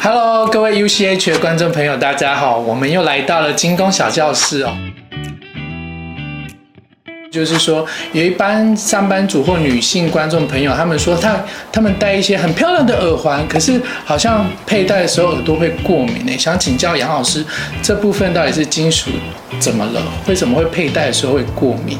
Hello，各位 UCH 的观众朋友，大家好，我们又来到了精工小教室哦。就是说，有一般上班族或女性观众朋友，他们说他他们戴一些很漂亮的耳环，可是好像佩戴的时候耳朵会过敏呢。想请教杨老师，这部分到底是金属怎么了？为什么会佩戴的时候会过敏？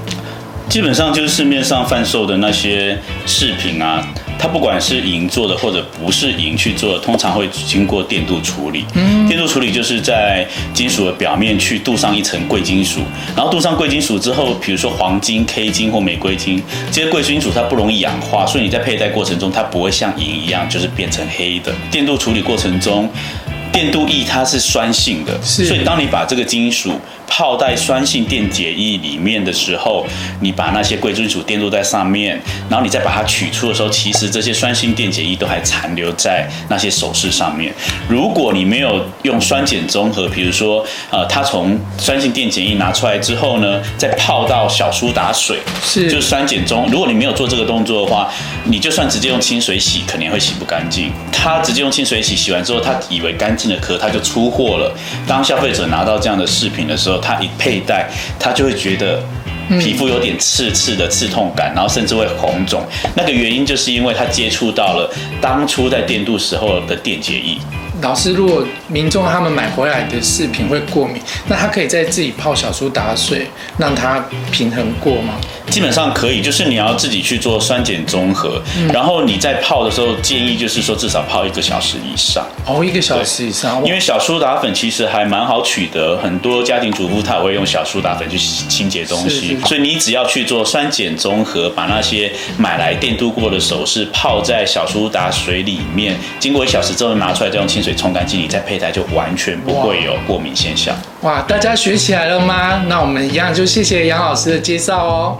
基本上就是市面上贩售的那些饰品啊，它不管是银做的或者不是银去做的，通常会经过电镀处理。嗯，电镀处理就是在金属的表面去镀上一层贵金属，然后镀上贵金属之后，比如说黄金、K 金或玫瑰金，这些贵金属它不容易氧化，所以你在佩戴过程中它不会像银一样就是变成黑的。电镀处理过程中，电镀液它是酸性的，所以当你把这个金属泡在酸性电解液里面的时候，你把那些贵金属电镀在上面，然后你再把它取出的时候，其实这些酸性电解液都还残留在那些首饰上面。如果你没有用酸碱中和，比如说呃，它从酸性电解液拿出来之后呢，再泡到小苏打水，是就是酸碱中。如果你没有做这个动作的话，你就算直接用清水洗，肯定会洗不干净。它直接用清水洗，洗完之后，它以为干净的壳，它就出货了。当消费者拿到这样的饰品的时候，他一佩戴，他就会觉得皮肤有点刺刺的刺痛感，然后甚至会红肿。那个原因就是因为他接触到了当初在电镀时候的电解液。老师，如果民众他们买回来的饰品会过敏，那他可以在自己泡小苏打水，让它平衡过吗？基本上可以，就是你要自己去做酸碱中和，嗯、然后你在泡的时候建议就是说至少泡一个小时以上。哦，一个小时以上，因为小苏打粉其实还蛮好取得，很多家庭主妇她也会用小苏打粉去清洁东西，所以你只要去做酸碱中和，把那些买来电镀过的首饰泡在小苏打水里面，经过一小时之后拿出来再用清水冲干净，你再佩戴就完全不会有过敏现象。哇，大家学起来了吗？那我们一样就谢谢杨老师的介绍哦。